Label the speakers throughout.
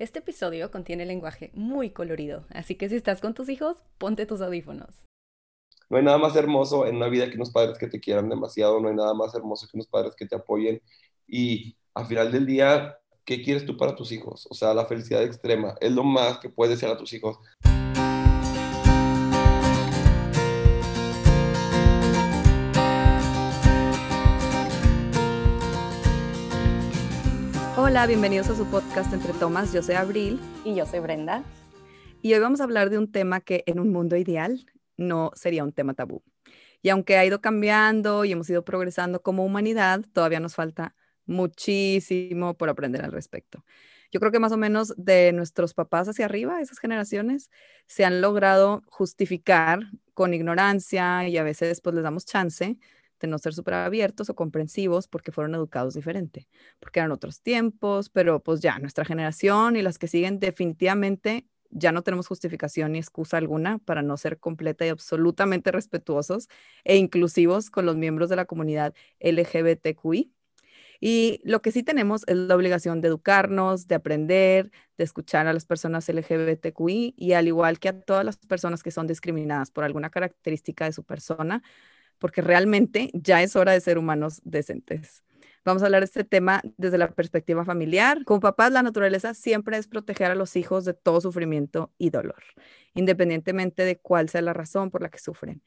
Speaker 1: Este episodio contiene lenguaje muy colorido, así que si estás con tus hijos, ponte tus audífonos.
Speaker 2: No hay nada más hermoso en una vida que unos padres que te quieran demasiado, no hay nada más hermoso que unos padres que te apoyen y al final del día, ¿qué quieres tú para tus hijos? O sea, la felicidad extrema es lo más que puedes ser a tus hijos.
Speaker 1: Hola, bienvenidos a su podcast Entre Tomas. Yo soy Abril.
Speaker 3: Y yo soy Brenda.
Speaker 1: Y hoy vamos a hablar de un tema que en un mundo ideal no sería un tema tabú. Y aunque ha ido cambiando y hemos ido progresando como humanidad, todavía nos falta muchísimo por aprender al respecto. Yo creo que más o menos de nuestros papás hacia arriba, esas generaciones, se han logrado justificar con ignorancia y a veces pues les damos chance de no ser súper abiertos o comprensivos porque fueron educados diferente, porque eran otros tiempos, pero pues ya nuestra generación y las que siguen definitivamente ya no tenemos justificación ni excusa alguna para no ser completa y absolutamente respetuosos e inclusivos con los miembros de la comunidad LGBTQI. Y lo que sí tenemos es la obligación de educarnos, de aprender, de escuchar a las personas LGBTQI y al igual que a todas las personas que son discriminadas por alguna característica de su persona, porque realmente ya es hora de ser humanos decentes. Vamos a hablar de este tema desde la perspectiva familiar. Como papás, la naturaleza siempre es proteger a los hijos de todo sufrimiento y dolor, independientemente de cuál sea la razón por la que sufren.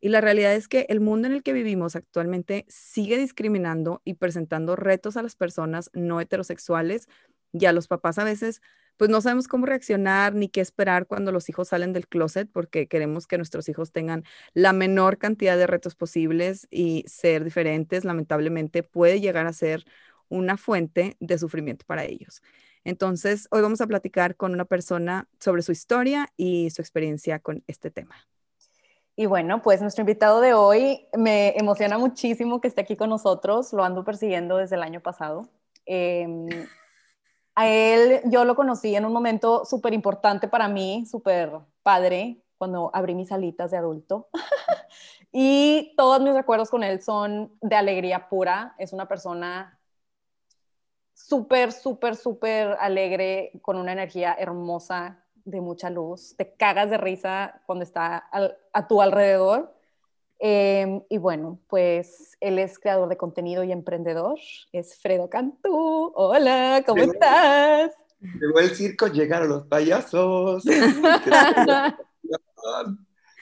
Speaker 1: Y la realidad es que el mundo en el que vivimos actualmente sigue discriminando y presentando retos a las personas no heterosexuales y a los papás a veces pues no sabemos cómo reaccionar ni qué esperar cuando los hijos salen del closet porque queremos que nuestros hijos tengan la menor cantidad de retos posibles y ser diferentes lamentablemente puede llegar a ser una fuente de sufrimiento para ellos. Entonces, hoy vamos a platicar con una persona sobre su historia y su experiencia con este tema.
Speaker 3: Y bueno, pues nuestro invitado de hoy me emociona muchísimo que esté aquí con nosotros. Lo ando persiguiendo desde el año pasado. Em, a él yo lo conocí en un momento súper importante para mí, súper padre, cuando abrí mis alitas de adulto. y todos mis recuerdos con él son de alegría pura. Es una persona súper, súper, súper alegre, con una energía hermosa, de mucha luz. Te cagas de risa cuando está a tu alrededor. Em, y bueno, pues él es creador de contenido y emprendedor, es Fredo Cantú. Hola, ¿cómo estás?
Speaker 2: Llegó el circo, llegaron los payasos.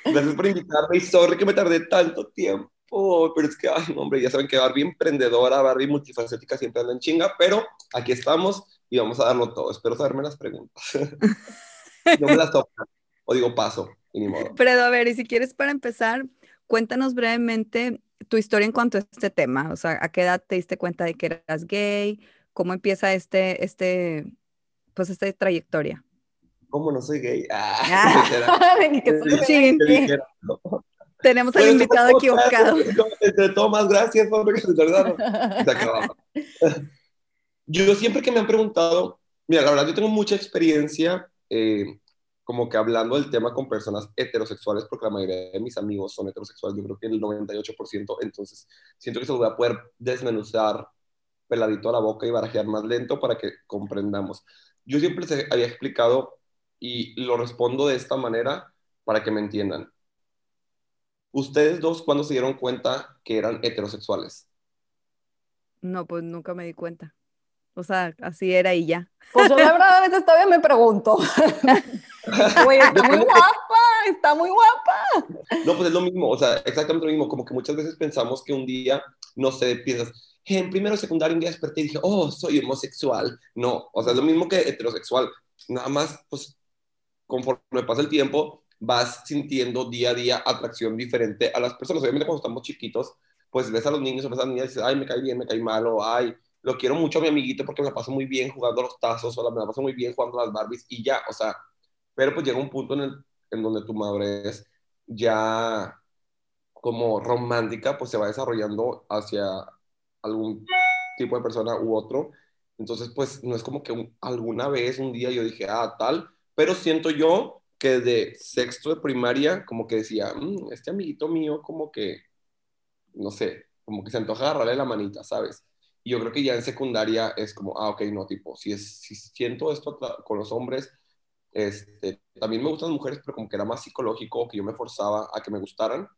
Speaker 2: Gracias por invitarme y sorry que me tardé tanto tiempo, pero es que, ay, hombre, ya saben que Barbie emprendedora, Barbie multifacética siempre anda en chinga, pero aquí estamos y vamos a darlo todo. Espero saberme las preguntas. no me las tocan, o digo paso, y ni modo.
Speaker 1: Fredo, a ver, y si quieres para empezar, cuéntanos brevemente tu historia en cuanto a este tema. O sea, ¿a qué edad te diste cuenta de que eras gay? ¿Cómo empieza este, este, pues esta trayectoria?
Speaker 2: ¿Cómo no soy gay?
Speaker 3: Ah,
Speaker 1: Tenemos al invitado equivocado.
Speaker 2: Entre tomas, gracias, Yo siempre que me han preguntado, mira, la verdad, yo tengo mucha experiencia eh, como que hablando del tema con personas heterosexuales, porque la mayoría de mis amigos son heterosexuales, yo creo que el 98%, entonces siento que se lo voy a poder desmenuzar peladito a la boca y barajear más lento para que comprendamos. Yo siempre les había explicado y lo respondo de esta manera para que me entiendan. ¿Ustedes dos cuándo se dieron cuenta que eran heterosexuales?
Speaker 1: No, pues nunca me di cuenta. O sea, así era y ya.
Speaker 3: Pues yo la verdad a veces todavía me pregunto. Oye, está muy guapa, está muy guapa.
Speaker 2: No, pues es lo mismo, o sea, exactamente lo mismo, como que muchas veces pensamos que un día, no sé, piensas, en primero secundario un día desperté y dije, oh, soy homosexual. No, o sea, es lo mismo que heterosexual. Nada más, pues, conforme pasa el tiempo, vas sintiendo día a día atracción diferente a las personas. Obviamente cuando estamos chiquitos, pues ves a los niños o ves a las niñas y dices, ay, me cae bien, me cae mal, o ay, lo quiero mucho a mi amiguito porque me la paso muy bien jugando los tazos, o me la paso muy bien jugando las Barbies y ya, o sea, pero pues llega un punto en, el, en donde tu madurez ya como romántica, pues se va desarrollando hacia algún tipo de persona u otro. Entonces, pues no es como que alguna vez, un día yo dije, ah, tal, pero siento yo que de sexto de primaria, como que decía, mm, este amiguito mío, como que, no sé, como que se antoja agarrarle la manita, ¿sabes? Yo creo que ya en secundaria es como, ah, ok, no, tipo, si, es, si siento esto con los hombres, este, también me gustan las mujeres, pero como que era más psicológico, que yo me forzaba a que me gustaran.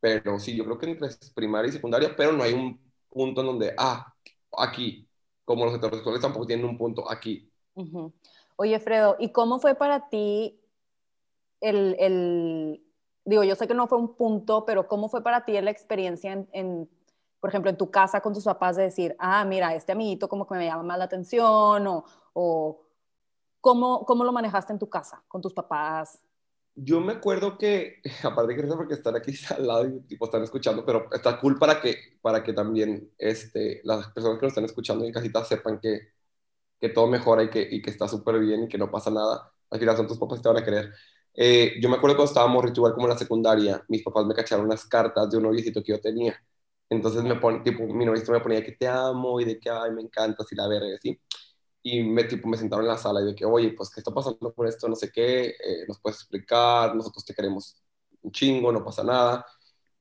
Speaker 2: Pero sí, yo creo que entre primaria y secundaria, pero no hay un punto en donde, ah, aquí, como los heterosexuales tampoco tienen un punto aquí.
Speaker 3: Oye, Fredo, ¿y cómo fue para ti el, el, digo, yo sé que no fue un punto, pero cómo fue para ti la experiencia en, en, por ejemplo, en tu casa con tus papás de decir, ah, mira, este amiguito como que me llama más la atención o, o ¿cómo, ¿cómo lo manejaste en tu casa con tus papás?
Speaker 2: yo me acuerdo que, aparte que porque están aquí al lado y tipo, están escuchando, pero está cool para que, para que también este, las personas que nos están escuchando en casita sepan que, que todo mejora y que, y que está súper bien y que no pasa nada. Al final son tus papás que te van a querer. Eh, yo me acuerdo cuando estábamos ritual como en la secundaria, mis papás me cacharon unas cartas de un noviecito que yo tenía. Entonces me pone, tipo, mi noviecito me ponía que te amo y de que, ay, me encanta, así la verga, y así y me, tipo, me sentaron en la sala y de que, oye, pues, ¿qué está pasando por esto? No sé qué, eh, nos puedes explicar, nosotros te queremos un chingo, no pasa nada.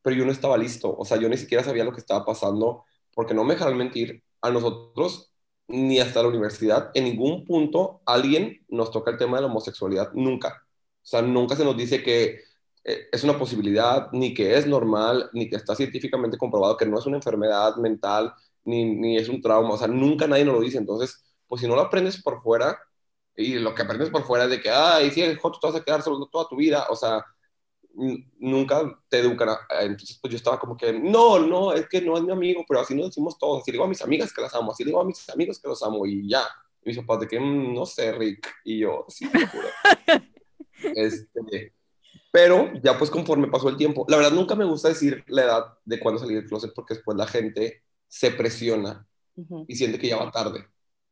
Speaker 2: Pero yo no estaba listo, o sea, yo ni siquiera sabía lo que estaba pasando, porque no me dejaron mentir, a nosotros, ni hasta la universidad, en ningún punto alguien nos toca el tema de la homosexualidad, nunca. O sea, nunca se nos dice que es una posibilidad, ni que es normal, ni que está científicamente comprobado que no es una enfermedad mental, ni, ni es un trauma, o sea, nunca nadie nos lo dice. Entonces, pues si no lo aprendes por fuera, y lo que aprendes por fuera es de que, ay, si eres joto, te vas a quedar solo toda tu vida, o sea, nunca te educan. entonces, pues yo estaba como que, no, no, es que no es mi amigo, pero así nos decimos todos. Así le digo a mis amigas que las amo, así le digo a mis amigos que los amo, y ya. Y mis papás de que, mm, no sé, Rick, y yo, sí, te juro. este, pero ya pues conforme pasó el tiempo, la verdad nunca me gusta decir la edad de cuando salí del closet porque después la gente se presiona y siente que ya va tarde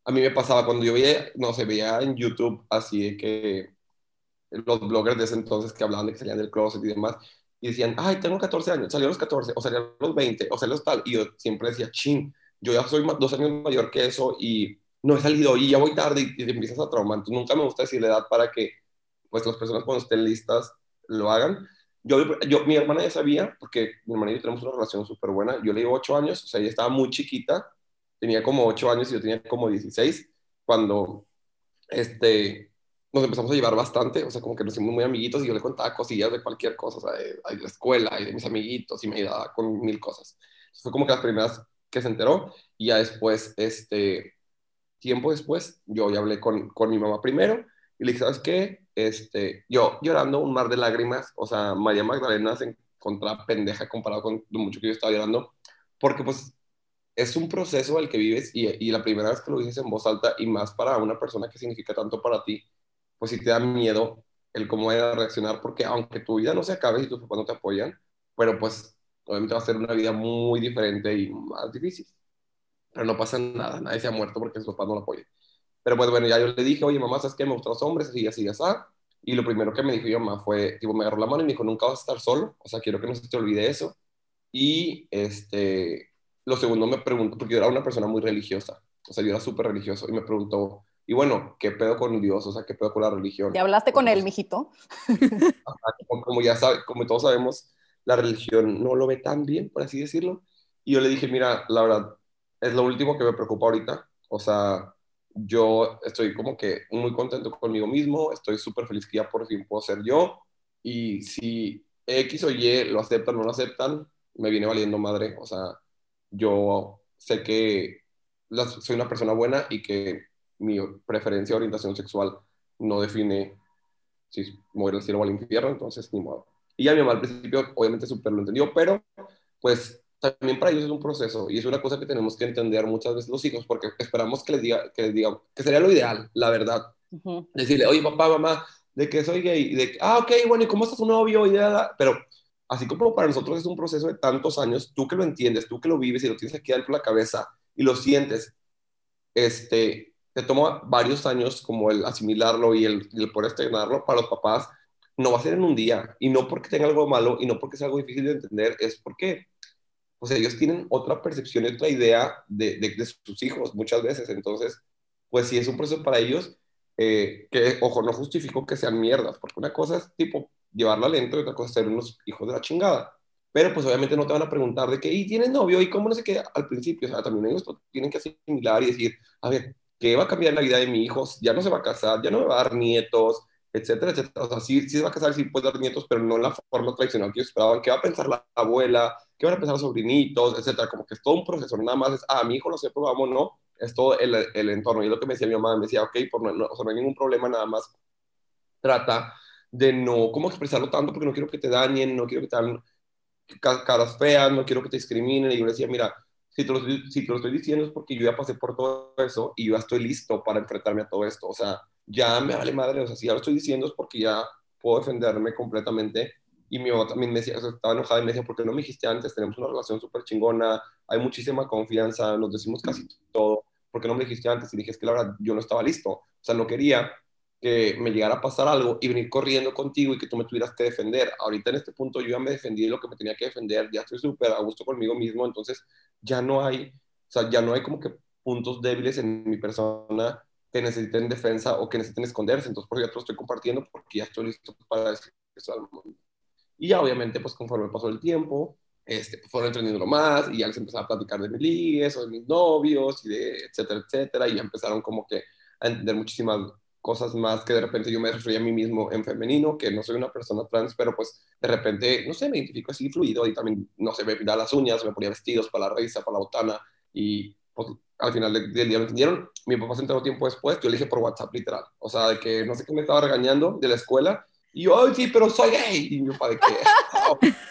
Speaker 2: a mí me pasaba cuando yo veía, no se veía en YouTube así de que los bloggers de ese entonces que hablaban de que salían del closet y demás, y decían, ay, tengo 14 años, salió a los 14, o salió a los 20, o salió tal, y yo siempre decía, chin, yo ya soy dos años mayor que eso y no he salido y ya voy tarde y, te empiezas a traumar. Entonces nunca me gusta decir la edad para que pues las personas cuando estén listas lo hagan. Yo, yo, mi hermana ya sabía, porque mi hermana y yo tenemos una relación súper buena, yo le digo 8 años, o sea, ella estaba muy chiquita, tenía como 8 años y yo tenía como 16, cuando este, nos empezamos a llevar bastante, o sea, como que nos hicimos muy amiguitos y yo le contaba cosillas de cualquier cosa, o sea, de, la escuela y de mis amiguitos y me ayudaba con mil cosas. fue como que las primeras que se enteró y ya después, este, tiempo después, yo ya hablé con, con mi mamá primero y le dije, ¿sabes qué? Este, yo llorando un mar de lágrimas, o sea, María Magdalena se encontraba pendeja comparado con lo mucho que yo estaba llorando, porque pues es un proceso el que vives y, y, la primera vez que lo dices en voz alta y más para una persona que significa tanto para ti, pues sí te da miedo el cómo vaya a reaccionar porque aunque tu vida no se acabe y tus papás no te apoyan, pero pues obviamente va a ser una vida muy diferente y más difícil. Pero no pasa nada, nadie se ha muerto porque sus papás no lo apoyan. Pero pues bueno, ya yo le dije, oye mamá, ¿sabes qué? Me gustan los hombres, así, así, así. Y lo primero que me dijo yo, mamá, fue, tipo, me agarró la mano y me dijo, nunca vas a estar solo, o sea, quiero que no se te olvide eso. Y este, lo segundo me preguntó, porque yo era una persona muy religiosa, o sea, yo era súper religioso, y me preguntó, y bueno, ¿qué pedo con Dios? O sea, ¿qué pedo con la religión?
Speaker 3: ¿Ya hablaste con él, mijito?
Speaker 2: como, ya sabe, como todos sabemos, la religión no lo ve tan bien, por así decirlo. Y yo le dije, mira, la verdad, es lo último que me preocupa ahorita. O sea, yo estoy como que muy contento conmigo mismo, estoy súper feliz que ya por fin puedo ser yo. Y si X o Y lo aceptan o no lo aceptan, me viene valiendo madre. O sea, yo sé que soy una persona buena y que mi preferencia o orientación sexual no define si mover al cielo o al infierno, entonces ni modo. Y ya mi mamá al principio obviamente súper lo entendió, pero pues también para ellos es un proceso y es una cosa que tenemos que entender muchas veces los hijos porque esperamos que les diga, que les diga, que sería lo ideal, la verdad. Decirle, oye papá, mamá, de que soy gay, de ah, ok, bueno, ¿y cómo está su novio? Y pero así como para nosotros es un proceso de tantos años, tú que lo entiendes, tú que lo vives y lo tienes aquí dentro de la cabeza y lo sientes, este, te toma varios años como el asimilarlo y el, el poder estrenarlo para los papás, no va a ser en un día, y no porque tenga algo malo, y no porque sea algo difícil de entender, es porque, pues ellos tienen otra percepción y otra idea de, de, sus hijos muchas veces, entonces, pues si es un proceso para ellos, eh, que, ojo, no justifico que sean mierdas, porque una cosa es tipo, llevarla lento y otra cosa ser unos hijos de la chingada. pero pues obviamente no te van a preguntar de qué, ¿y tienes novio? ¿Y cómo no sé qué? Al principio, o sea, también ellos tienen que asimilar y decir, a ver, ¿qué va a cambiar la vida de mi hijo? Ya no se va a casar, ya no me va a dar nietos, etcétera, etcétera. O sea, sí, sí se va a casar, sí puede dar nietos, pero no en la forma tradicional que esperaban. ¿Qué va a pensar la abuela? ¿Qué van a pensar los sobrinitos? Etcétera. Como que es todo un proceso, nada más es, ah, mi hijo lo sé, pues vamos, no. Es todo el, el entorno. Y lo que me decía mi mamá, me decía, ok, por no, o sea, no hay ningún problema, nada más trata de no, ¿cómo expresarlo tanto? Porque no quiero que te dañen, no quiero que te hagan caras feas, no quiero que te discriminen. Y yo le decía, mira, si te, lo, si te lo estoy diciendo es porque yo ya pasé por todo eso y yo ya estoy listo para enfrentarme a todo esto. O sea, ya me vale madre, o sea, si ya lo estoy diciendo es porque ya puedo defenderme completamente. Y mi mamá también me decía, o sea, estaba enojada y me decía, ¿por qué no me dijiste antes? Tenemos una relación súper chingona, hay muchísima confianza, nos decimos casi todo. ¿Por qué no me dijiste antes? Y dije, es que la verdad, yo no estaba listo. O sea, no quería que me llegara a pasar algo y venir corriendo contigo y que tú me tuvieras que defender. Ahorita en este punto yo ya me defendí de lo que me tenía que defender, ya estoy súper a gusto conmigo mismo, entonces ya no hay, o sea, ya no hay como que puntos débiles en mi persona que necesiten defensa o que necesiten esconderse, entonces por eso ya te lo estoy compartiendo porque ya estoy listo para decir eso al mundo. Y ya obviamente pues conforme pasó el tiempo, este, pues, fueron entendiendo más y ya les empezaba a platicar de mis ligues o de mis novios y de etcétera, etcétera, y ya empezaron como que a entender muchísimas cosas más que de repente yo me refería a mí mismo en femenino, que no soy una persona trans, pero pues de repente, no sé, me identifico así fluido y también, no sé, me pintaba las uñas, me ponía vestidos para la risa, para la botana y pues al final del, día me entendieron. Mi papá se enteró tiempo después, yo le dije por WhatsApp literal, o sea, de que no sé qué me estaba regañando de la escuela y yo, ay, sí, pero soy gay. Y mi papá de que...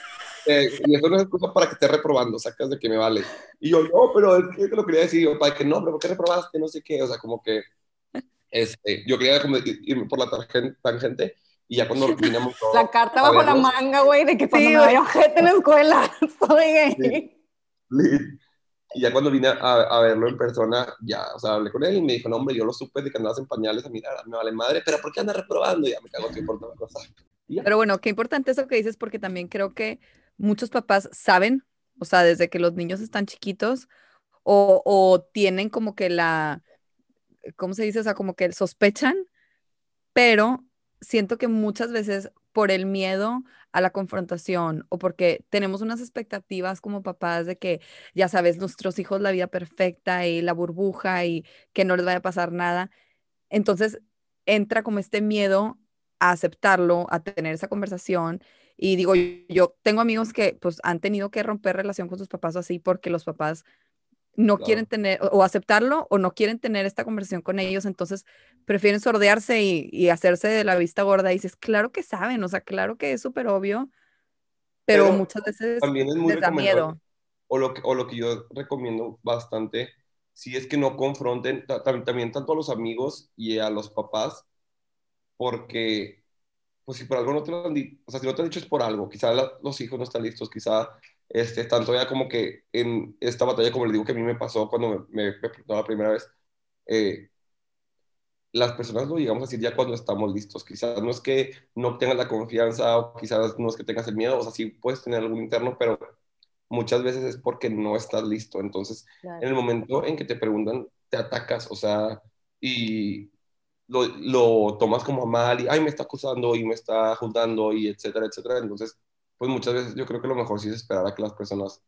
Speaker 2: Eh, y eso no es excusa para que esté reprobando, sacas de que me vale. Y yo, no, pero es que te lo quería decir, yo, para que no, pero ¿por qué reprobaste? No sé qué, o sea, como que este, yo quería irme por la tangente y ya cuando vinimos
Speaker 3: La carta bajo la manga, güey, de que cuando sí, me vaya ojete en la escuela, soy gay.
Speaker 2: Y ya cuando vine a, a, verlo en persona, ya, o sea, hablé con él y me dijo, no, hombre, yo lo supe de que andabas en pañales, a mirar, me vale madre, pero ¿por qué andas reprobando? Y ya me cago, que importa la cosa.
Speaker 1: Pero bueno, qué importante eso que dices, porque también creo que muchos papás saben, o sea, desde que los niños están chiquitos, o, o tienen como que la, ¿cómo se dice? O sea, como que sospechan, pero siento que muchas veces por el miedo a la confrontación o porque tenemos unas expectativas como papás de que, ya sabes, nuestros hijos la vida perfecta y la burbuja y que no les vaya a pasar nada. Entonces entra como este miedo a aceptarlo, a tener esa conversación. Y digo, yo tengo amigos que pues han tenido que romper relación con sus papás así porque los papás no quieren tener o aceptarlo o no quieren tener esta conversación con ellos, entonces prefieren sordearse y, hacerse de la vista gorda. Y dices, claro que saben, o sea, claro que es súper obvio, pero, muchas veces
Speaker 2: también es muy les da miedo. O lo, que, o lo que yo recomiendo bastante, si es que no confronten también tanto a los amigos y a los papás, porque pues si por algo no te lo han dicho, o sea, si no te han dicho es por algo, quizá los hijos no están listos, quizá este, tanto ya como que en esta batalla, como le digo que a mí me pasó cuando me, me, la primera vez, eh, las personas lo llegamos a decir ya cuando estamos listos. Quizás no es que no tengas la confianza o quizás no es que tengas el miedo, o sea, sí puedes tener algún interno, pero muchas veces es porque no estás listo. Entonces, en el momento en que te preguntan, te atacas, o sea, y lo, lo tomas como mal y, ay, me está acusando y me está juzgando y etcétera, etcétera. Entonces, pues muchas veces yo creo que lo mejor sí es esperar a que las personas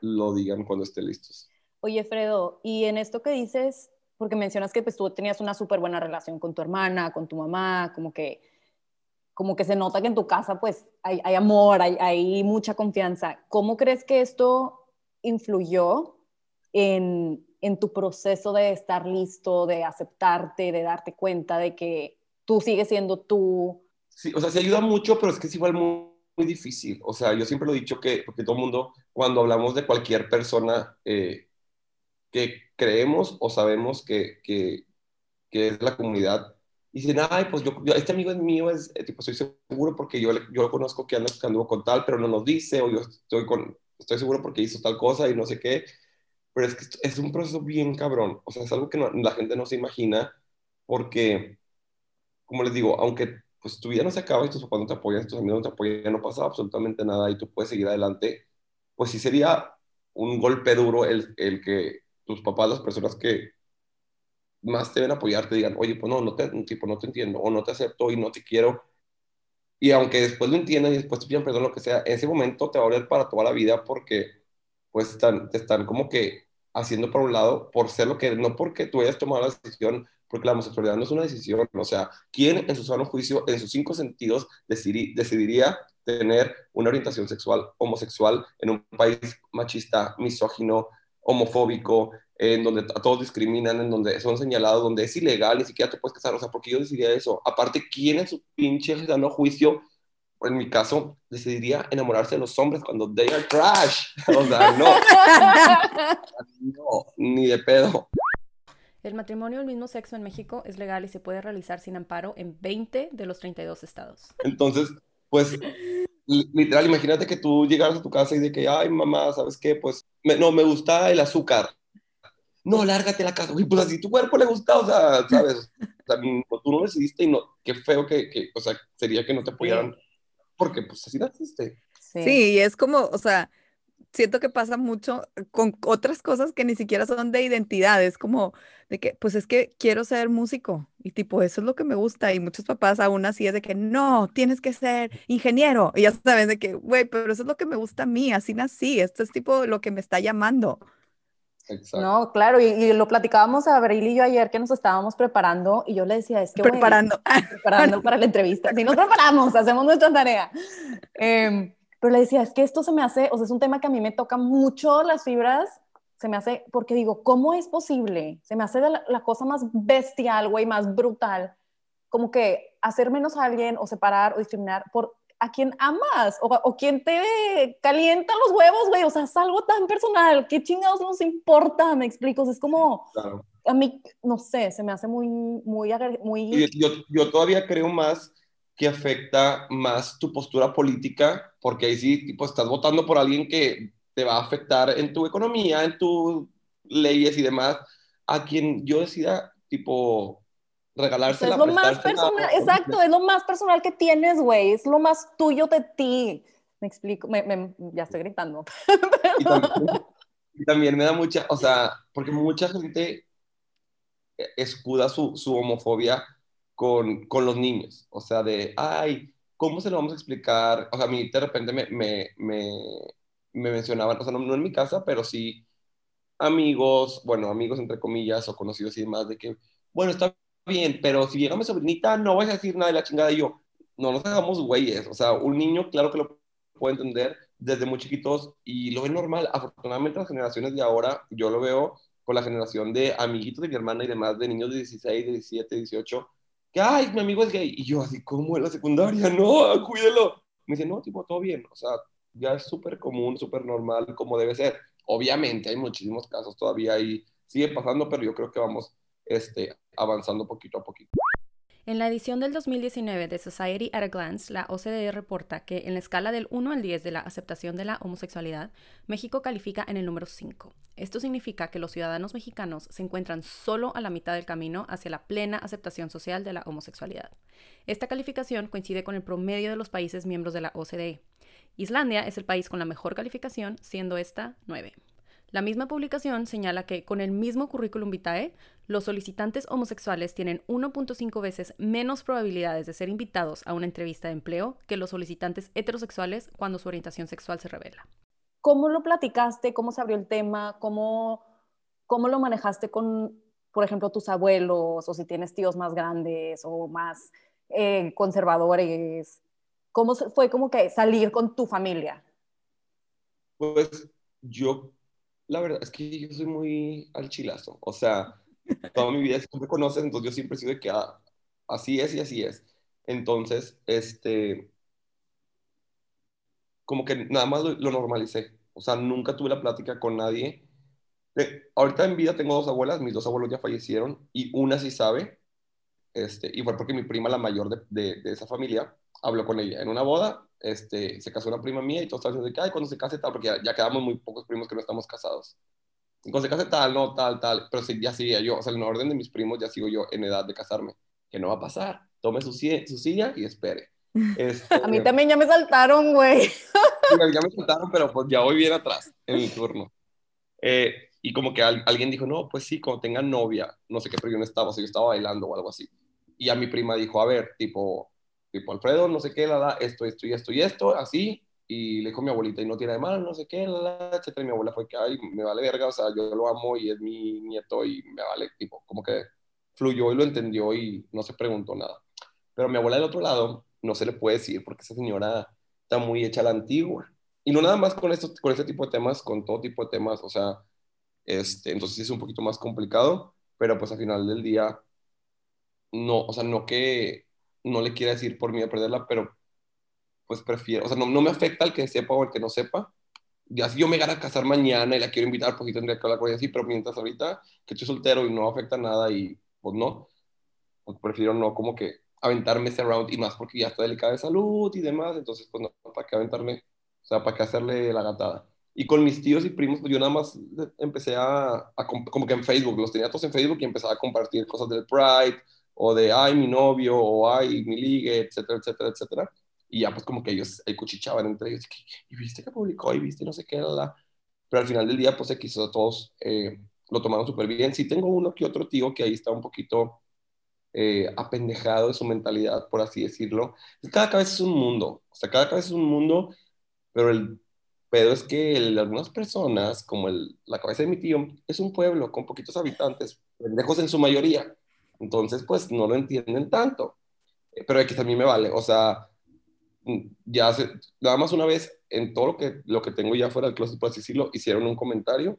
Speaker 2: lo digan cuando estén listos.
Speaker 3: Oye, Fredo, y en esto que dices, porque mencionas que pues tú tenías una súper buena relación con tu hermana, con tu mamá, como que, como que se nota que en tu casa pues hay, hay amor, hay, hay, mucha confianza. ¿Cómo crees que esto influyó en, en tu proceso de estar listo, de aceptarte, de darte cuenta de que tú sigues siendo tú?
Speaker 2: Sí, o sea, se ayuda mucho, pero es que es igual muy muy difícil. O sea, yo siempre lo he dicho que, porque todo el mundo, cuando hablamos de cualquier persona eh, que creemos o sabemos que, que, que, es la comunidad, dicen, ay, pues yo, este amigo es mío, es, eh, tipo, estoy seguro porque yo, yo lo conozco que buscando con tal, pero no nos dice, o yo estoy, con, estoy seguro porque hizo tal cosa y no sé qué. Pero es que es un proceso bien cabrón. O sea, es algo que la gente no se imagina porque, como les digo, aunque pues tu vida no se acaba y tus papás no te apoyan, tus amigos no te apoyan, no pasa absolutamente nada y tú puedes seguir adelante, pues sí sería un golpe duro el, el que tus papás, las personas que más te deben apoyar, te digan, oye, pues no, no te, tipo, no te entiendo, o no te acepto y no te quiero. y aunque después lo entiendan y después te pidan perdón, lo que sea, en ese momento te va a doler para toda la vida porque pues están, te están como que haciendo por un lado por ser lo que no porque tú hayas tomado la decisión, porque la homosexualidad no es una decisión, o sea, ¿quién en su sano juicio, en sus cinco sentidos, decidiría tener una orientación sexual homosexual en un país machista, misógino, homofóbico, en donde a todos discriminan, en donde son señalados, donde es ilegal, ni siquiera te puedes casar, o sea, porque yo decidiría eso. Aparte, ¿quién en su pinche sano juicio, en mi caso, decidiría enamorarse de los hombres cuando they are trash? O sea, no. no, ni de pedo.
Speaker 4: El matrimonio del mismo sexo en México es legal y se puede realizar sin amparo en 20 de los 32 estados.
Speaker 2: Entonces, pues, literal, imagínate que tú llegaras a tu casa y de que, ay, mamá, ¿sabes qué? Pues, no, me gusta el azúcar no, lárgate la casa, güey, pues así tu cuerpo le gusta, o sea, ¿sabes? O sea, tú no decidiste y no, qué feo que, que, o sea, sería que no te apoyaran, porque pues así naciste.
Speaker 1: Sí. sí, y es como, o sea, siento que pasa mucho con otras cosas que ni siquiera son de identidad, es como de que, pues es que quiero ser músico y tipo, eso es lo que me gusta y muchos papás aún así es de que, no, tienes que ser ingeniero y ya saben de que, güey, pero eso es lo que me gusta a mí, así nací, esto es tipo lo que me está llamando.
Speaker 3: No, claro, y, lo platicábamos a Abril y yo ayer que nos estábamos preparando y yo le decía, es que...
Speaker 1: Preparando.
Speaker 3: preparando para la entrevista. Si nos preparamos, hacemos nuestra tarea. Em, pero le decía, es que esto se me hace, o sea, es un tema que a mí me toca mucho las fibras, se me hace, porque digo, ¿cómo es posible? Se me hace la, la cosa más bestial, güey, más brutal, como que hacer menos a alguien o separar o discriminar por a quien amas o, o quien te calienta los huevos, güey. O sea, es algo tan personal. ¿Qué chingados nos importa? Me explico. es como, a mí, no sé, se me hace muy, muy, muy...
Speaker 2: Yo, yo todavía creo más que afecta más tu postura política, porque ahí sí, tipo, estás votando por alguien que te va a afectar en tu economía, en tus leyes y demás, a quien yo decida, tipo, regalarse
Speaker 3: es lo más personal, exacto, es lo más personal que tienes, güey, es lo más tuyo de ti. Me explico, me, ya estoy gritando.
Speaker 2: Y también, me da mucha, o sea, porque mucha gente escuda su, su homofobia con, con, los niños, o sea, de, ay, ¿cómo se lo vamos a explicar? O sea, a mí de repente me, me, me, me mencionaban, o sea, no, no en mi casa, pero sí amigos, bueno, amigos entre comillas o conocidos y demás, de que, bueno, está bien, pero si llega mi sobrinita, no vas a decir nada de la chingada. Y yo, no nos hagamos güeyes. O sea, un niño, claro que lo puede entender desde muy chiquitos y lo ve normal. Afortunadamente, las generaciones de ahora, yo lo veo con la generación de amiguitos de mi hermana y demás, de niños de 16, de 17, 18, que, ay, mi amigo es gay. Y yo, así como en la secundaria, no, cuídelo. Me dice, no, tipo, todo bien. O sea, ya es súper común, súper normal, como debe ser. Obviamente, hay muchísimos casos todavía y sigue pasando, pero yo creo que vamos este, avanzando poquito a poquito.
Speaker 4: En la edición del 2019 de Society at a Glance, la OCDE reporta que en la escala del 1 al 10 de la aceptación de la homosexualidad, México califica en el número 5. Esto significa que los ciudadanos mexicanos se encuentran solo a la mitad del camino hacia la plena aceptación social de la homosexualidad. Esta calificación coincide con el promedio de los países miembros de la OCDE. Islandia es el país con la mejor calificación, siendo esta 9. La misma publicación señala que con el mismo currículum vitae, los solicitantes homosexuales tienen 1.5 veces menos probabilidades de ser invitados a una entrevista de empleo que los solicitantes heterosexuales cuando su orientación sexual se revela.
Speaker 3: ¿Cómo lo platicaste? ¿Cómo se abrió el tema? ¿Cómo, cómo lo manejaste con, por ejemplo, tus abuelos o si tienes tíos más grandes o más eh, conservadores? ¿Cómo fue como que salir con tu familia?
Speaker 2: Pues yo la verdad es que yo soy muy al chilazo. O sea, toda mi vida siempre conoces, entonces yo siempre he sido de que ah, así es y así es. Entonces, este, como que nada más lo, normalicé. O sea, nunca tuve la plática con nadie. ahorita en vida tengo dos abuelas, mis dos abuelos ya fallecieron y una sí sabe, este, y fue porque mi prima, la mayor de, de, de esa familia, habló con ella en una boda este, se casó una prima mía y todos estaban diciendo que, ay, cuando se case tal, porque ya, quedamos muy pocos primos que no estamos casados. Y cuando se case tal, no, tal, tal, pero sí, ya seguía yo, o sea, en orden de mis primos ya sigo yo en edad de casarme, que no va a pasar. Tome su, su silla y espere.
Speaker 3: Este, a mí también ya me saltaron, güey.
Speaker 2: ya me saltaron, pero pues ya voy bien atrás en mi turno. Eh, y como que alguien dijo, no, pues sí, cuando tenga novia, no sé qué, pero yo no estaba, o sea, yo estaba bailando o algo así. Y a mi prima dijo, a ver, tipo, tipo, Alfredo, no sé qué, la, la, esto, esto y esto y esto, así, y le dijo a mi abuelita, y no tiene de mal, no sé qué, la, etcétera, y mi abuela fue que, ay, me vale verga, o sea, yo lo amo y es mi nieto y me vale, tipo, como que fluyó y lo entendió y no se preguntó nada. Pero mi abuela del otro lado, no se le puede decir porque esa señora está muy hecha a la antigua. Y no nada más con, esto, con este tipo de temas, con todo tipo de temas, o sea, este, entonces es un poquito más complicado, pero pues al final del día, no, o sea, no que no le quiera decir por miedo a perderla, pero pues prefiero, o sea, no, no me afecta el que sepa o el que no sepa. Ya si yo me gana a casar mañana y la quiero invitar, pues sí tendría que hablar con ella así, pero mientras ahorita que estoy soltero y no afecta nada y pues no, pues prefiero no como que aventarme ese round y más porque ya está delicada de salud y demás, entonces pues no, ¿para qué aventarme? O sea, ¿para qué hacerle la gatada? Y con mis tíos y primos, pues yo nada más empecé a, a, como que en Facebook, los tenía todos en Facebook y empezaba a compartir cosas del Pride o de, ay, mi novio, o ay, mi ligue, etcétera, etcétera, etcétera. Y ya pues como que ellos ahí cuchichaban entre ellos, y viste que publicó, y viste no sé qué, la, Pero al final del día, pues quiso todos eh, lo tomaron súper bien. Sí tengo uno que otro tío que ahí está un poquito eh, apendejado de su mentalidad, por así decirlo. Cada cabeza es un mundo, o sea, cada cabeza es un mundo, pero el pedo es que algunas personas, como el, la cabeza de mi tío, es un pueblo con poquitos habitantes, pendejos en su mayoría. Entonces, pues no lo entienden tanto. Eh, pero aquí también me vale, o sea, mm, ya hace, nada más una vez en todo lo que, lo que tengo ya fuera del closet, por así decirlo, hicieron un comentario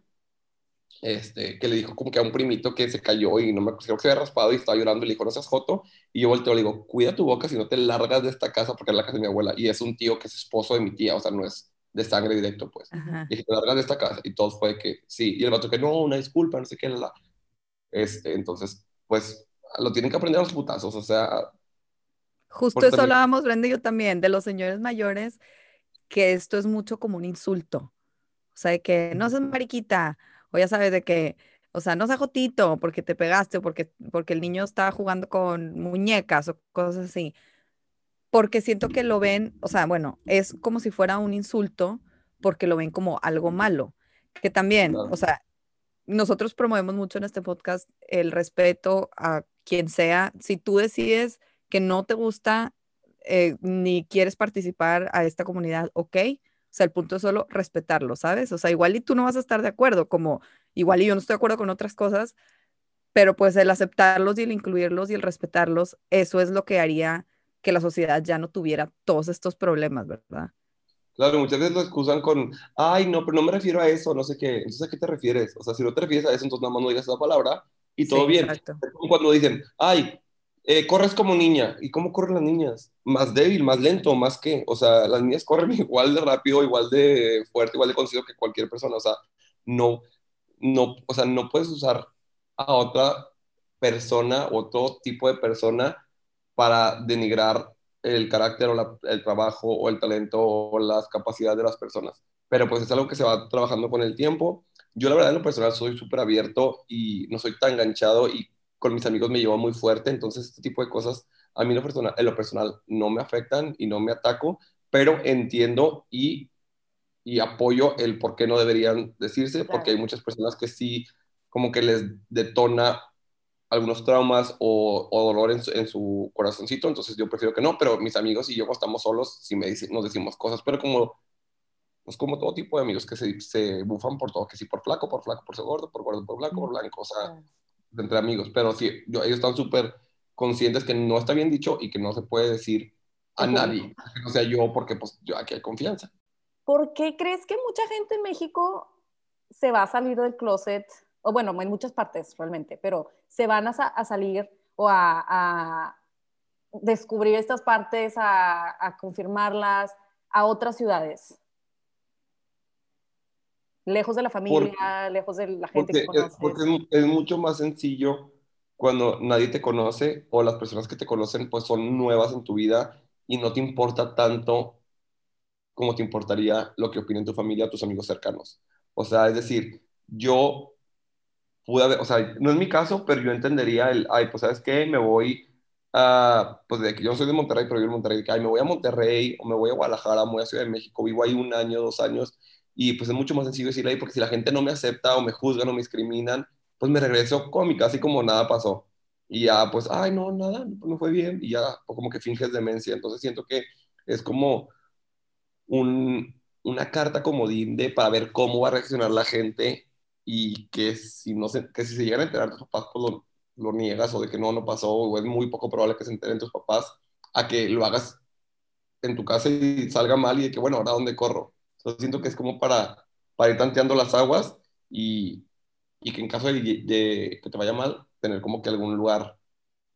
Speaker 2: este, que le dijo como que a un primito que se cayó y no me creo que se había raspado y estaba llorando y le dijo, no seas joto. Y yo volteo y le digo, cuida tu boca si no te largas de esta casa porque es la casa de mi abuela. Y es un tío que es esposo de mi tía, o sea, no es de sangre directo, pues. Y dije, te largas de esta casa. Y todos fue que sí. Y el vato que no, una disculpa, no sé qué, la. Este, entonces, pues, lo tienen que aprender a los putazos, o sea.
Speaker 1: Justo eso hablábamos, Brenda y yo también, de los señores mayores, que esto es mucho como un insulto. O sea, que no seas mariquita, o ya sabes de que, o sea, no seas jotito porque te pegaste o porque, porque el niño está jugando con muñecas o cosas así. Porque siento que lo ven, o sea, bueno, es como si fuera un insulto porque lo ven como algo malo. Que también, o sea, nosotros promovemos mucho en este podcast el respeto a quien sea. Si tú decides que no te gusta eh, ni quieres participar a esta comunidad, ok, o sea, el punto es solo respetarlo, ¿sabes? O sea, igual y tú no vas a estar de acuerdo, como igual y yo no estoy de acuerdo con otras cosas, pero pues el aceptarlos y el incluirlos y el respetarlos, eso es lo que haría que la sociedad ya no tuviera todos estos problemas, ¿verdad?
Speaker 2: Claro, muchas veces lo excusan con, ay, no, pero no me refiero a eso, no sé qué. Entonces, ¿a qué te refieres? O sea, si no te refieres a eso, entonces nada más no digas esa palabra y todo bien. Exacto. Cuando dicen, ay, eh, corres como niña. ¿Y cómo corren las niñas? Más débil, más lento, más que. O sea, las niñas corren igual de rápido, igual de fuerte, igual de conocido que cualquier persona. O sea, no, no, o sea, no puedes usar a otra persona, otro tipo de persona para denigrar el carácter o el trabajo o el talento o las capacidades de las personas. Pero pues es algo que se va trabajando con el tiempo. Yo la verdad en lo personal soy súper abierto y no soy tan enganchado y con mis amigos me llevo muy fuerte, entonces este tipo de cosas a mí en lo personal, en lo personal no me afectan y no me ataco, pero entiendo y, y apoyo el por qué no deberían decirse, porque hay muchas personas que sí como que les detona algunos traumas o, o dolor en su, en su, corazoncito, entonces yo prefiero que no, pero mis amigos y yo estamos solos, si me dicen, nos decimos cosas, pero como pues como todo tipo de amigos que se, se bufan por todo, que si por flaco, por flaco, por gordo, por gordo, por blanco, por blanco, o sea, entre amigos, pero sí, yo, ellos están súper conscientes que no está bien dicho y que no se puede decir a nadie, que no sea yo, porque pues yo, aquí hay confianza.
Speaker 3: ¿Por qué crees que mucha gente en México se va a salir del closet? O bueno, en muchas partes realmente, pero se van a, a salir o a, a, descubrir estas partes, a, a confirmarlas a otras ciudades lejos de la familia, lejos de la gente que conoces.
Speaker 2: porque es, mucho más sencillo cuando nadie te conoce o las personas que te conocen pues son nuevas en tu vida y no te importa tanto como te importaría lo que opinen tu familia o tus amigos cercanos. O sea, es decir, yo pude haber, o sea, no es mi caso, pero yo entendería el, ay, pues sabes qué, me voy a, pues de que yo soy de Monterrey, pero vivo en Monterrey, que ay, me voy a Monterrey o me voy a Guadalajara, me voy a Ciudad de México, vivo ahí un año, dos años, y pues es mucho más sencillo decirle ahí, porque si la gente no me acepta o me juzgan o me discriminan, pues me regreso con mi casa y como nada pasó. y ya pues, ay, no, nada, no fue bien, y ya o como que finges demencia. Entonces siento que es como un, una carta comodín de para ver cómo va a reaccionar la gente y que si, no se, que si se llegan a enterar tus papás, pues lo, lo niegas o de que no, no pasó, o es muy poco probable que se enteren tus papás, a que lo hagas en tu casa y salga mal y de que, bueno, ahora dónde corro. Entonces siento que es como para, para ir tanteando las aguas y, y que en caso de, de, que te vaya mal, tener como que algún lugar,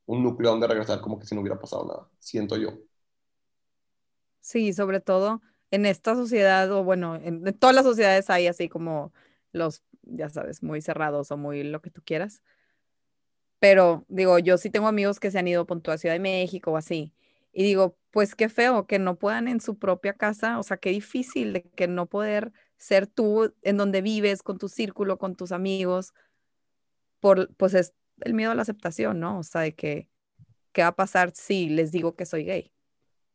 Speaker 2: un núcleo donde regresar como que si no hubiera pasado nada, siento yo.
Speaker 1: Sí, sobre todo en esta sociedad, o bueno, en, en todas las sociedades hay así como los, ya sabes, muy cerrados o muy lo que tú quieras. Pero digo, yo sí tengo amigos que se han ido a Ciudad de México o así. Y digo, pues qué feo que no puedan en su propia casa, o sea, qué difícil de que no poder ser tú en donde vives, con tu círculo, con tus amigos, por, pues es el miedo a la aceptación, ¿no? O sea, de que, ¿qué va a pasar si les digo que soy gay?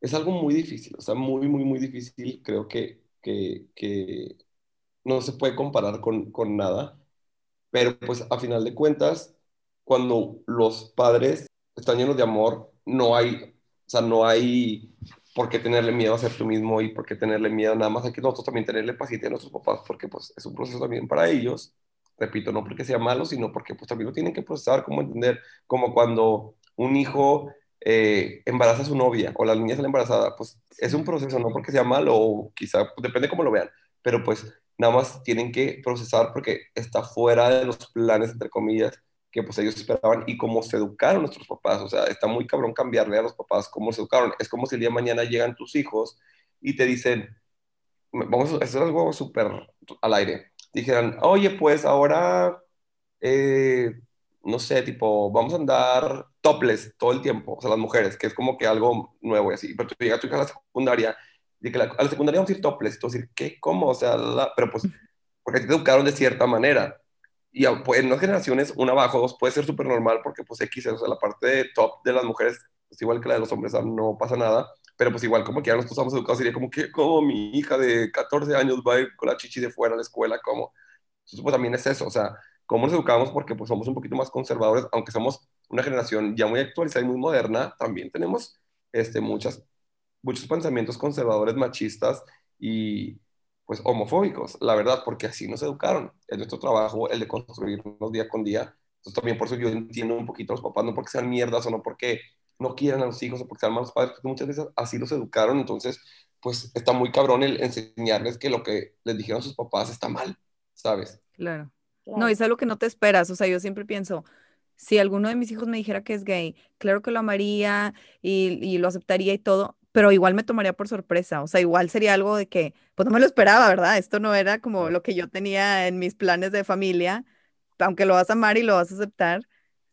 Speaker 2: Es algo muy difícil, o sea, muy, muy, muy difícil. Creo que, que, que no se puede comparar con, con nada, pero pues a final de cuentas, cuando los padres están llenos de amor, no hay o sea, no hay por qué tenerle miedo a ser tú mismo y por qué tenerle miedo nada más. Hay que nosotros también tenerle paciencia a nuestros papás porque pues es un proceso también para ellos. Repito, no porque sea malo, sino porque pues también lo tienen que procesar, como entender, como cuando un hijo eh, embaraza a su novia o la niña sale embarazada, pues es un proceso, no porque sea malo o quizá, depende cómo lo vean, pero pues nada más tienen que procesar porque está fuera de los planes, entre comillas, que pues ellos esperaban y cómo se educaron nuestros papás. O sea, está muy cabrón cambiarle a los papás cómo se educaron. Es como si el día de mañana llegan tus hijos y te dicen, vamos a hacer algo súper al aire. Dijeran, oye, pues ahora, eh, no sé, tipo, vamos a andar topless todo el tiempo, o sea, las mujeres, que es como que algo nuevo y así. Pero tú llegas a tu casa a la secundaria, y que a la secundaria vamos a ir topless, tú decir, ¿qué? ¿Cómo? O sea, pero pues, porque te educaron de cierta manera. Y pues, en unas generaciones, una abajo, dos, puede ser súper normal porque pues X, o sea, la parte de top de las mujeres, pues igual que la de los hombres, no pasa nada, pero pues igual como que ya nosotros estamos educados, sería como que, como mi hija de 14 años va a ir con la chichi de fuera a la escuela, como, entonces pues también es eso, o sea, cómo nos educamos porque pues somos un poquito más conservadores, aunque somos una generación ya muy actualizada y muy moderna, también tenemos este, muchas, muchos pensamientos conservadores machistas y, pues homofóbicos, la verdad, porque así nos educaron. Es nuestro trabajo el de construirnos día con día. Entonces también por eso yo entiendo un poquito a los papás, no porque sean mierdas o no porque no quieran a los hijos o porque sean malos padres, porque muchas veces así los educaron. Entonces, pues está muy cabrón el enseñarles que lo que les dijeron sus papás está mal, ¿sabes?
Speaker 1: Claro. No, es algo que no te esperas. O sea, yo siempre pienso, si alguno de mis hijos me dijera que es gay, claro que lo amaría y, y lo aceptaría y todo, pero igual me tomaría por sorpresa, o sea, igual sería algo de que, pues no me lo esperaba, ¿verdad? Esto no era como lo que yo tenía en mis planes de familia, aunque lo vas a amar y lo vas a aceptar,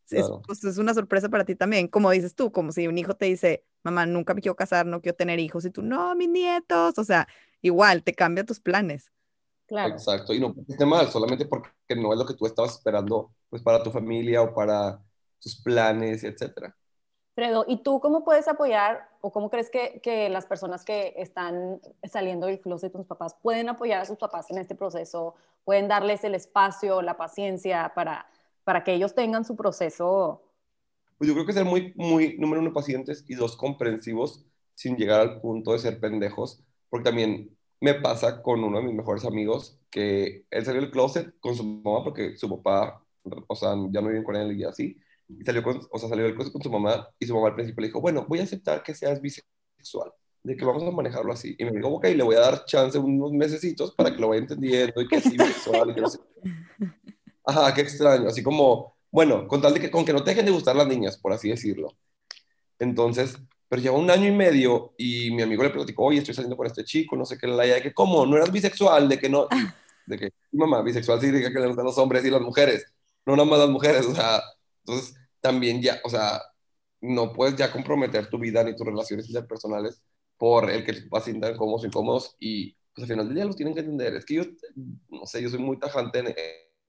Speaker 1: es, pues, es una sorpresa para ti también, como dices tú, como si un hijo te dice, mamá, nunca me quiero casar, no quiero tener hijos, y tú, no, mis nietos, o sea, igual te cambia tus planes.
Speaker 2: Claro. Exacto, y no esté mal, solamente porque no es lo que tú estabas esperando, pues para tu familia o para tus planes, etcétera.
Speaker 3: Fredo, ¿y tú cómo puedes apoyar o cómo crees que, que las personas que están saliendo del closet con sus papás pueden apoyar a sus papás en este proceso? ¿Pueden darles el espacio, la paciencia para, para que ellos tengan su proceso?
Speaker 2: Pues yo creo que ser muy, muy, número uno, pacientes y dos, comprensivos sin llegar al punto de ser pendejos, porque también me pasa con uno de mis mejores amigos que él salió del closet con su mamá porque su papá, o sea, ya no viven con él y así, y salió con, o sea, salió del con su mamá y su mamá al principio le dijo, bueno, voy a aceptar que seas bisexual, de que vamos a manejarlo así. Y me dijo, ok, le voy a dar chance unos mesecitos para que lo vaya entendiendo y que así bisexual y que no sé. Ajá, qué extraño, así como, bueno, con tal de que, con que no te dejen de gustar las niñas, por así decirlo. Entonces, pero lleva un año y medio y mi amigo le platicó, oye, estoy saliendo con este chico, no sé qué, la idea de que, ¿cómo? ¿No eras bisexual? De que no, de que, mamá, bisexual significa que le gustan los hombres y las mujeres, no nada más las mujeres, o sea, entonces también ya, o sea, no puedes ya comprometer tu vida ni tus relaciones interpersonales por el que tus papás sientan cómodos incómodos y pues al final del día los tienen que entender. Es que yo, no sé, yo soy muy tajante en,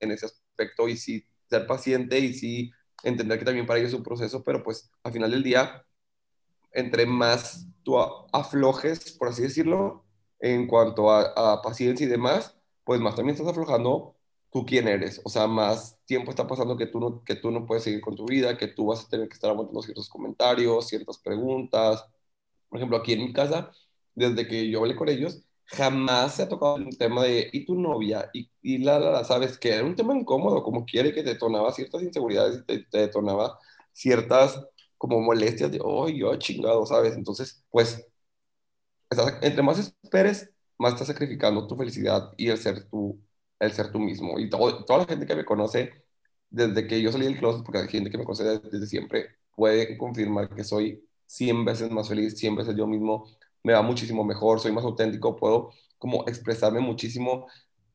Speaker 2: en ese aspecto y sí ser paciente y sí entender que también para ellos es un proceso, pero pues al final del día, entre más tú aflojes, por así decirlo, en cuanto a, a paciencia y demás, pues más también estás aflojando tú quién eres. O sea, más tiempo está pasando que tú no, que tú no puedes seguir con tu vida, que tú vas a tener que estar aguantando ciertos comentarios, ciertas preguntas. Por ejemplo, aquí en mi casa, desde que yo hablé con ellos, jamás se ha tocado un tema de, ¿y tu novia? Y, y la, la, la, ¿sabes? Que era un tema incómodo, como quiere que te detonaba ciertas inseguridades y te, te detonaba ciertas como molestias de, oh, yo chingado, ¿sabes? Entonces, pues, entre más esperes, más estás sacrificando tu felicidad y el ser tú, el ser tú mismo. Y todo, toda la gente que me conoce, desde que yo salí del closet, porque hay gente que me conoce desde, siempre, puede confirmar que soy 100 veces más feliz, 100 veces yo mismo, me va muchísimo mejor, soy más auténtico, puedo como expresarme muchísimo,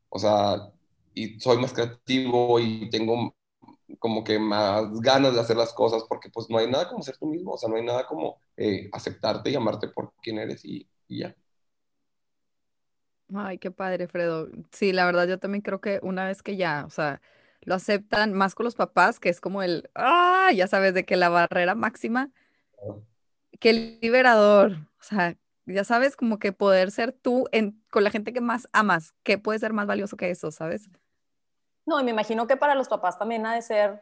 Speaker 2: o sea, y soy más creativo y tengo como que más ganas de hacer las cosas, porque pues no hay nada como ser tú mismo, o sea, no hay nada como eh, aceptarte y amarte por quien eres y ya.
Speaker 1: Ay, qué padre, Fredo. Sí, la verdad yo también creo que una vez que ya, o sea, lo aceptan más con los papás, que es como el, ah, ya sabes, de que la barrera máxima, que el liberador, o sea, ya sabes, como que poder ser tú en, con la gente que más amas, que puede ser más valioso que eso, ¿sabes?
Speaker 3: No, y me imagino que para los papás también ha de ser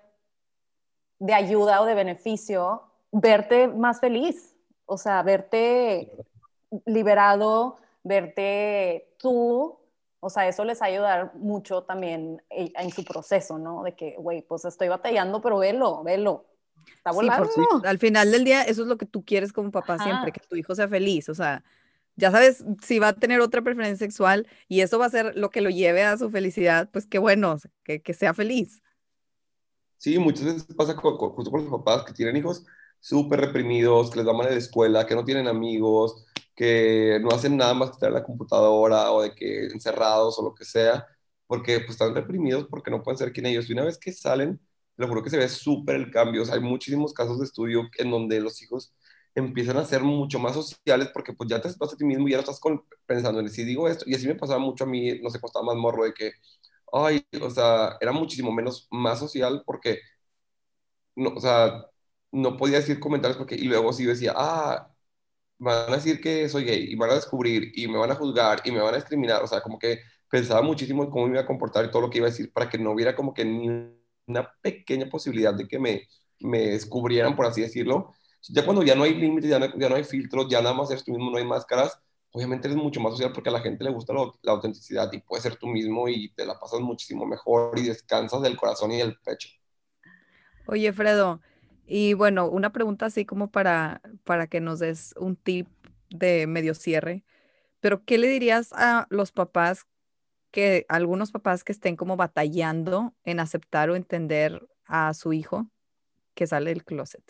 Speaker 3: de ayuda o de beneficio verte más feliz, o sea, verte liberado, verte tú, o sea, eso les ayuda a ayudar mucho también en su proceso, ¿no? De que, güey, pues estoy batallando, pero velo, velo. Está volando.
Speaker 1: Sí, al final del día, eso es lo que tú quieres como papá Ajá. siempre, que tu hijo sea feliz, o sea, ya sabes, si va a tener otra preferencia sexual y eso va a ser lo que lo lleve a su felicidad, pues qué bueno, que, que sea feliz.
Speaker 2: Sí, muchas veces pasa con, con, justo con los papás que tienen hijos súper reprimidos, que les va mal en la escuela, que no tienen amigos, que no hacen nada más que estar en la computadora o de que encerrados o lo que sea, porque pues están reprimidos porque no pueden ser quien ellos. Y una vez que salen, lo juro que se ve súper el cambio. O sea, hay muchísimos casos de estudio en donde los hijos empiezan a ser mucho más sociales porque pues ya te estás a ti mismo y ya no estás con, pensando en si digo esto. Y así me pasaba mucho a mí, no sé, costaba más morro de que, ay, o sea, era muchísimo menos más social porque, no, o sea, no podía decir comentarios porque, y luego sí decía, ah, van a decir que soy gay y van a descubrir y me van a juzgar y me van a discriminar, o sea, como que pensaba muchísimo en cómo me iba a comportar y todo lo que iba a decir para que no hubiera como que ni una pequeña posibilidad de que me, me descubrieran, por así decirlo. Ya cuando ya no hay límites, ya no, hay filtros, ya nada más eres tú mismo, no hay máscaras, obviamente eres mucho más social porque a la gente le gusta la autenticidad y puedes ser tú mismo y te la pasas muchísimo mejor y descansas del corazón y del pecho.
Speaker 1: Oye, Fredo, y bueno, una pregunta así como para, para que nos des un tip de medio cierre, pero ¿qué le dirías a los papás que, algunos papás que estén como batallando en aceptar o entender a su hijo que sale del closet?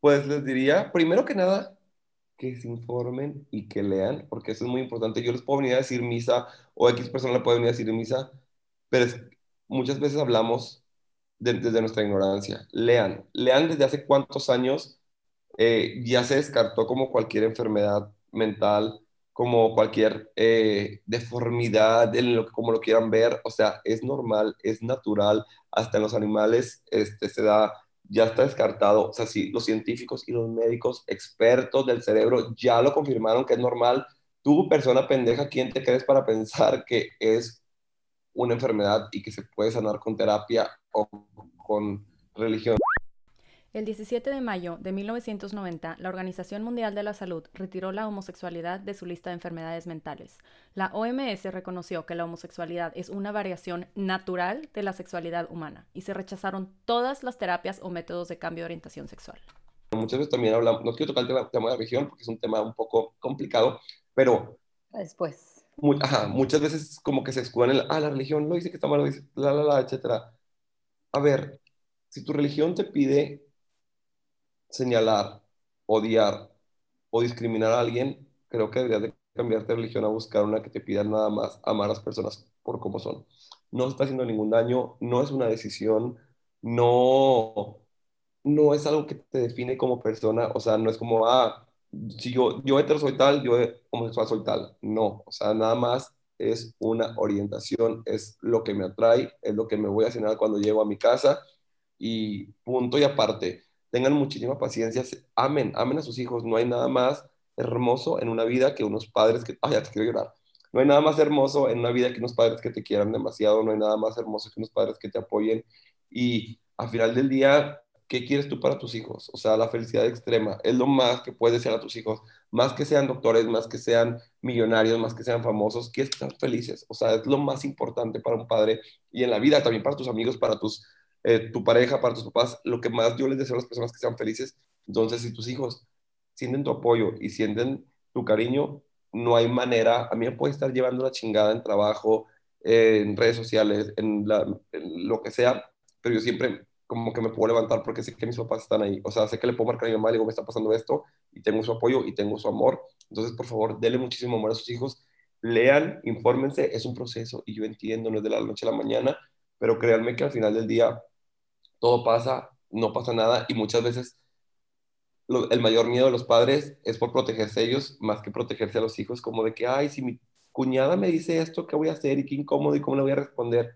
Speaker 2: Pues les diría, primero que nada, que se informen y que lean, porque eso es muy importante. Yo les puedo venir a decir misa o X persona le puede venir a decir misa, pero muchas veces hablamos de, desde nuestra ignorancia. Lean, lean desde hace cuántos años eh, ya se descartó como cualquier enfermedad mental, como cualquier eh, deformidad, como lo quieran ver, o sea, es normal, es natural, hasta en los animales este, se da, ya está descartado, o sea, sí, los científicos y los médicos expertos del cerebro ya lo confirmaron que es normal. Tú, persona pendeja, ¿quién te crees para pensar que es una enfermedad y que se puede sanar con terapia o con religión.
Speaker 4: El 17 de mayo de 1990, la Organización Mundial de la Salud retiró la homosexualidad de su lista de enfermedades mentales. La OMS reconoció que la homosexualidad es una variación natural de la sexualidad humana y se rechazaron todas las terapias o métodos de cambio de orientación sexual.
Speaker 2: Muchas veces también hablamos, no quiero tocar el tema de la religión porque es un tema un poco complicado, pero...
Speaker 3: Después
Speaker 2: muy, ajá, muchas veces como que se escudan en, la, ah, la religión lo dice que está mal, dice, la, la, la, etcétera. A ver, si tu religión te pide señalar, odiar o discriminar a alguien, creo que deberías de cambiarte de religión a buscar una que te pida nada más amar a las personas por como son. No está haciendo ningún daño, no es una decisión, no, no es algo que te define como persona, o sea, no es como, ah, si yo, yo hetero soy tal, yo homosexual soy tal. No, o sea, nada más es una orientación, es lo que me atrae, es lo que me voy a cenar cuando llego a mi casa y punto y aparte. Tengan muchísima paciencia, amen, amen a sus hijos, no hay nada más hermoso en una vida que unos padres que, ay, ya te quiero llorar, no hay nada más hermoso en una vida que unos padres que te quieran demasiado, no hay nada más hermoso que unos padres que te apoyen y al final del día, ¿qué quieres tú para tus hijos? O sea, la felicidad extrema es lo más que puedes desear a tus hijos, más que sean doctores, más que sean millonarios, más que sean famosos, que estén felices. O sea, es lo más importante para un padre y en la vida también para tus amigos, para tus, eh, tu pareja, para tus papás, lo que más yo les deseo a las personas que sean felices. Entonces, si tus hijos sienten tu apoyo y sienten tu cariño, no hay manera, a mí me puede estar llevando la chingada en trabajo, en redes sociales, en, en lo que sea, pero yo siempre como que me puedo levantar porque sé que mis papás están ahí. O sea, sé que le puedo marcar a mi mamá y digo, me está pasando esto y tengo su apoyo y tengo su amor. Entonces, por favor, denle muchísimo amor a sus hijos. Lean, infórmense, es un proceso y yo entiendo, no es de la noche a la mañana, pero créanme que al final del día todo pasa, no pasa nada y muchas veces el mayor miedo de los padres es por protegerse ellos más que protegerse a los hijos, como de que, ay, si mi cuñada me dice esto, ¿qué voy a hacer? Y qué incómodo y cómo le voy a responder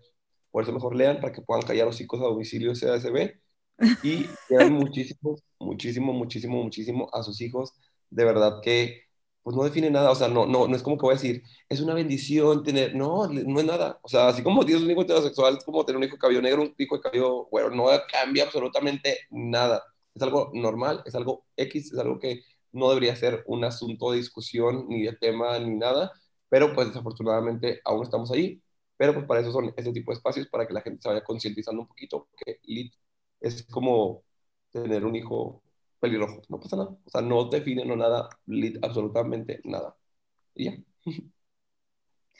Speaker 2: por eso mejor lean para que puedan callar los chicos a domicilio CASB y quieran muchísimo, muchísimo, muchísimo, muchísimo a sus hijos. De verdad que pues no define nada, o sea, no, no, no es como que voy a decir, es una bendición tener, no, no es nada, o sea, así como tienes un hijo heterosexual, es como tener un hijo de cabello negro, un hijo de cabello bueno, no cambia absolutamente nada, es algo normal, es algo X, es algo que no debería ser un asunto de discusión, ni de tema, ni nada, pero pues desafortunadamente aún estamos ahí, pero pues para eso son ese tipo de espacios, para que la gente se vaya concientizando un poquito, que lit es como tener un hijo pelirrojo, no pasa nada, o sea, no define no nada, lit absolutamente nada. Y ya.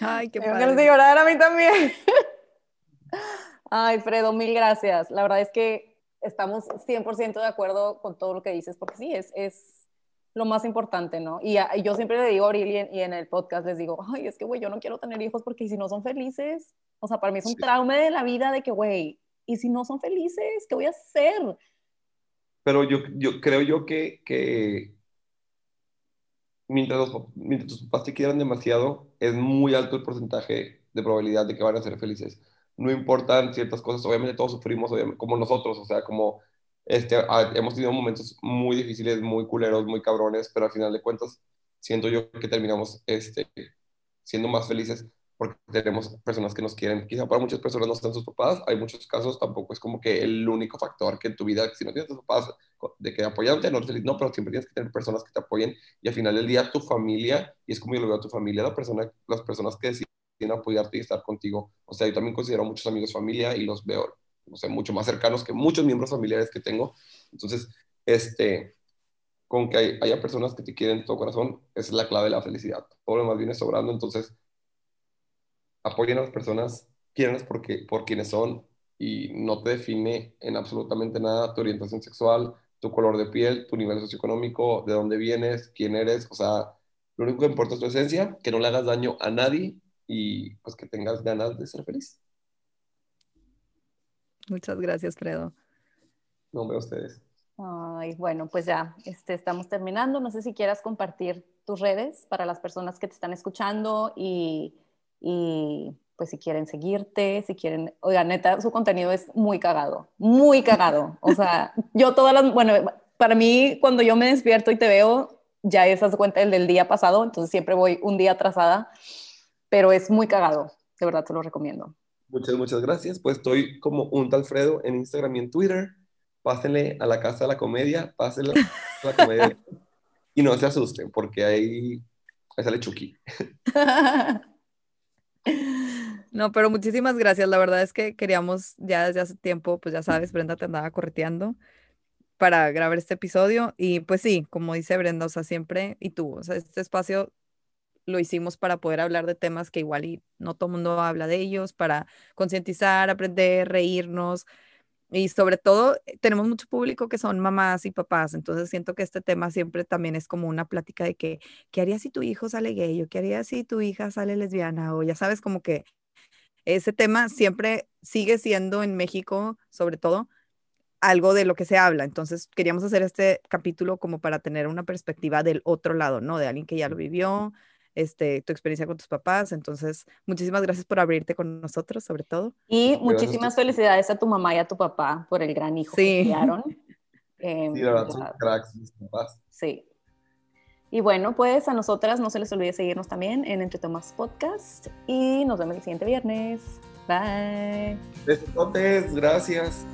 Speaker 3: Ay, qué padre. de llorar a mí también. Ay, Fredo, mil gracias. La verdad es que estamos 100% de acuerdo con todo lo que dices, porque sí, es, es lo más importante, ¿no? Y, yo siempre le digo a Aureli y en, el podcast les digo, ay, es que, güey, yo no quiero tener hijos porque si no son felices, o sea, para mí es un trauma de la vida de que, güey, y si no son felices, ¿qué voy a hacer?
Speaker 2: Pero yo, yo creo yo que, que mientras, mientras tus papás te quieran demasiado, es muy alto el porcentaje de probabilidad de que van a ser felices. No importan ciertas cosas, obviamente todos sufrimos, obviamente, como nosotros, o sea, como este, ah, hemos tenido momentos muy difíciles, muy culeros, muy cabrones, pero al final de cuentas siento yo que terminamos este, siendo más felices porque tenemos personas que nos quieren. Quizá para muchas personas no están sus papás, hay muchos casos, tampoco es como que el único factor que en tu vida, si no tienes tus papás, de que apoyarte, no feliz, no, pero siempre tienes que tener personas que te apoyen y al final del día tu familia, y es como yo lo veo a tu familia, la persona, las personas que deciden apoyarte y estar contigo. O sea, yo también considero a muchos amigos familia y los veo no sé, mucho más cercanos que muchos miembros familiares que tengo. Entonces, este, con que haya personas que te quieren de todo corazón, esa es la clave de la felicidad. Todo lo demás viene sobrando, entonces apoyen a las personas, quierenlas porque, por quienes son y no te define en absolutamente nada tu orientación sexual, tu color de piel, tu nivel socioeconómico, de dónde vienes, quién eres, o sea, lo único que importa es tu esencia, que no le hagas daño a nadie y pues que tengas ganas de ser feliz.
Speaker 1: Muchas gracias, Fredo.
Speaker 2: No, a ustedes.
Speaker 3: Ay, bueno, pues ya este, estamos terminando. No sé si quieras compartir tus redes para las personas que te están escuchando y, y pues si quieren seguirte, si quieren, oiga, neta, su contenido es muy cagado, muy cagado. O sea, yo todas las, bueno, para mí cuando yo me despierto y te veo, ya esas cuenta el del día pasado, entonces siempre voy un día atrasada, pero es muy cagado, de verdad te lo recomiendo.
Speaker 2: Muchas, muchas gracias. Pues estoy como un Alfredo en Instagram y en Twitter. Pásenle a la casa de la comedia, pásenle a la comedia. y no se asusten, porque ahí, ahí sale Chucky.
Speaker 1: No, pero muchísimas gracias. La verdad es que queríamos ya desde hace tiempo, pues ya sabes, Brenda te andaba correteando para grabar este episodio. Y pues sí, como dice Brenda, o sea, siempre, y tú, o sea, este espacio lo hicimos para poder hablar de temas que igual y no todo el mundo habla de ellos, para concientizar, aprender, reírnos. Y sobre todo, eh, tenemos mucho público que son mamás y papás, entonces siento que este tema siempre también es como una plática de que, ¿qué harías si tu hijo sale gay? ¿O qué harías si tu hija sale lesbiana? O ya sabes, como que ese tema siempre sigue siendo en México, sobre todo, algo de lo que se habla. Entonces, queríamos hacer este capítulo como para tener una perspectiva del otro lado, ¿no? De alguien que ya lo vivió, este, tu experiencia con tus papás. Entonces, muchísimas gracias por abrirte con nosotros, sobre todo.
Speaker 3: Y muchísimas felicidades a tu mamá y a tu papá por el gran hijo que criaron.
Speaker 2: sí, la verdad, son cracks mis papás.
Speaker 3: Sí. Y bueno, pues a nosotras no se les olvide seguirnos también en Entre Tomas Podcast y nos vemos el siguiente viernes. Bye.
Speaker 2: Besotes, gracias.